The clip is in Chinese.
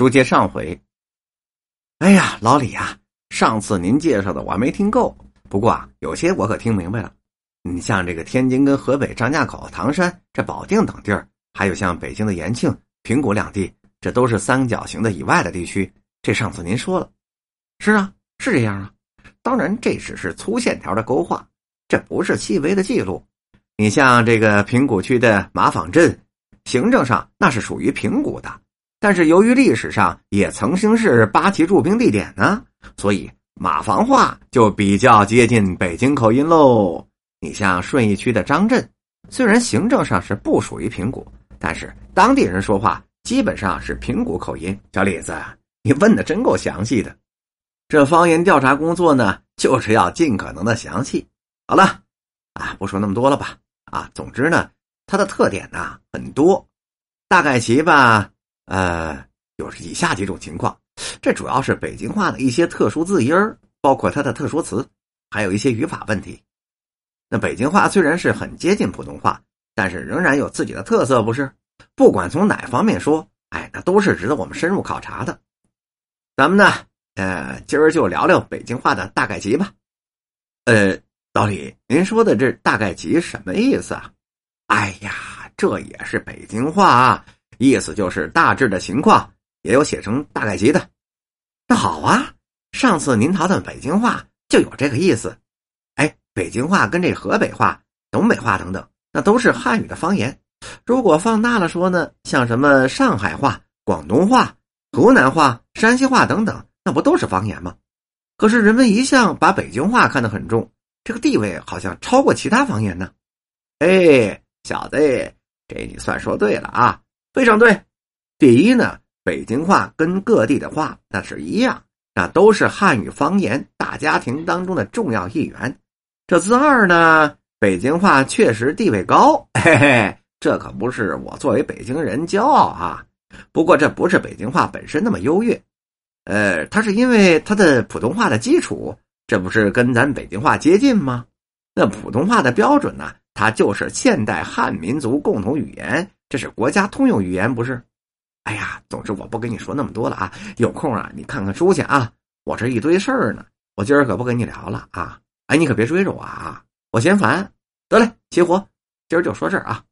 书接上回，哎呀，老李呀，上次您介绍的我还没听够，不过啊，有些我可听明白了。你像这个天津跟河北张家口、唐山、这保定等地儿，还有像北京的延庆、平谷两地，这都是三角形的以外的地区。这上次您说了，是啊，是这样啊。当然，这只是粗线条的勾画，这不是细微的记录。你像这个平谷区的马坊镇，行政上那是属于平谷的。但是由于历史上也曾经是八旗驻兵地点呢，所以马房话就比较接近北京口音喽。你像顺义区的张镇，虽然行政上是不属于平谷，但是当地人说话基本上是平谷口音。小李子，你问的真够详细的。这方言调查工作呢，就是要尽可能的详细。好了，啊，不说那么多了吧。啊，总之呢，它的特点呢很多，大概齐吧。呃，有以下几种情况，这主要是北京话的一些特殊字音儿包括它的特殊词，还有一些语法问题。那北京话虽然是很接近普通话，但是仍然有自己的特色，不是？不管从哪方面说，哎，那都是值得我们深入考察的。咱们呢，呃，今儿就聊聊北京话的大概集吧。呃，老李，您说的这大概集什么意思啊？哎呀，这也是北京话啊。意思就是大致的情况，也有写成大概级的。那好啊，上次您讨论北京话就有这个意思。哎，北京话跟这河北话、东北话等等，那都是汉语的方言。如果放大了说呢，像什么上海话、广东话、湖南话、山西话等等，那不都是方言吗？可是人们一向把北京话看得很重，这个地位好像超过其他方言呢。哎，小子，这你算说对了啊。非常对，第一呢，北京话跟各地的话那是一样，那都是汉语方言大家庭当中的重要一员。这字二呢，北京话确实地位高，嘿嘿，这可不是我作为北京人骄傲啊。不过这不是北京话本身那么优越，呃，它是因为它的普通话的基础，这不是跟咱北京话接近吗？那普通话的标准呢，它就是现代汉民族共同语言。这是国家通用语言，不是？哎呀，总之我不跟你说那么多了啊！有空啊，你看看书去啊！我这一堆事儿呢，我今儿可不跟你聊了啊！哎，你可别追着我啊！我嫌烦。得嘞，齐活，今儿就说这儿啊。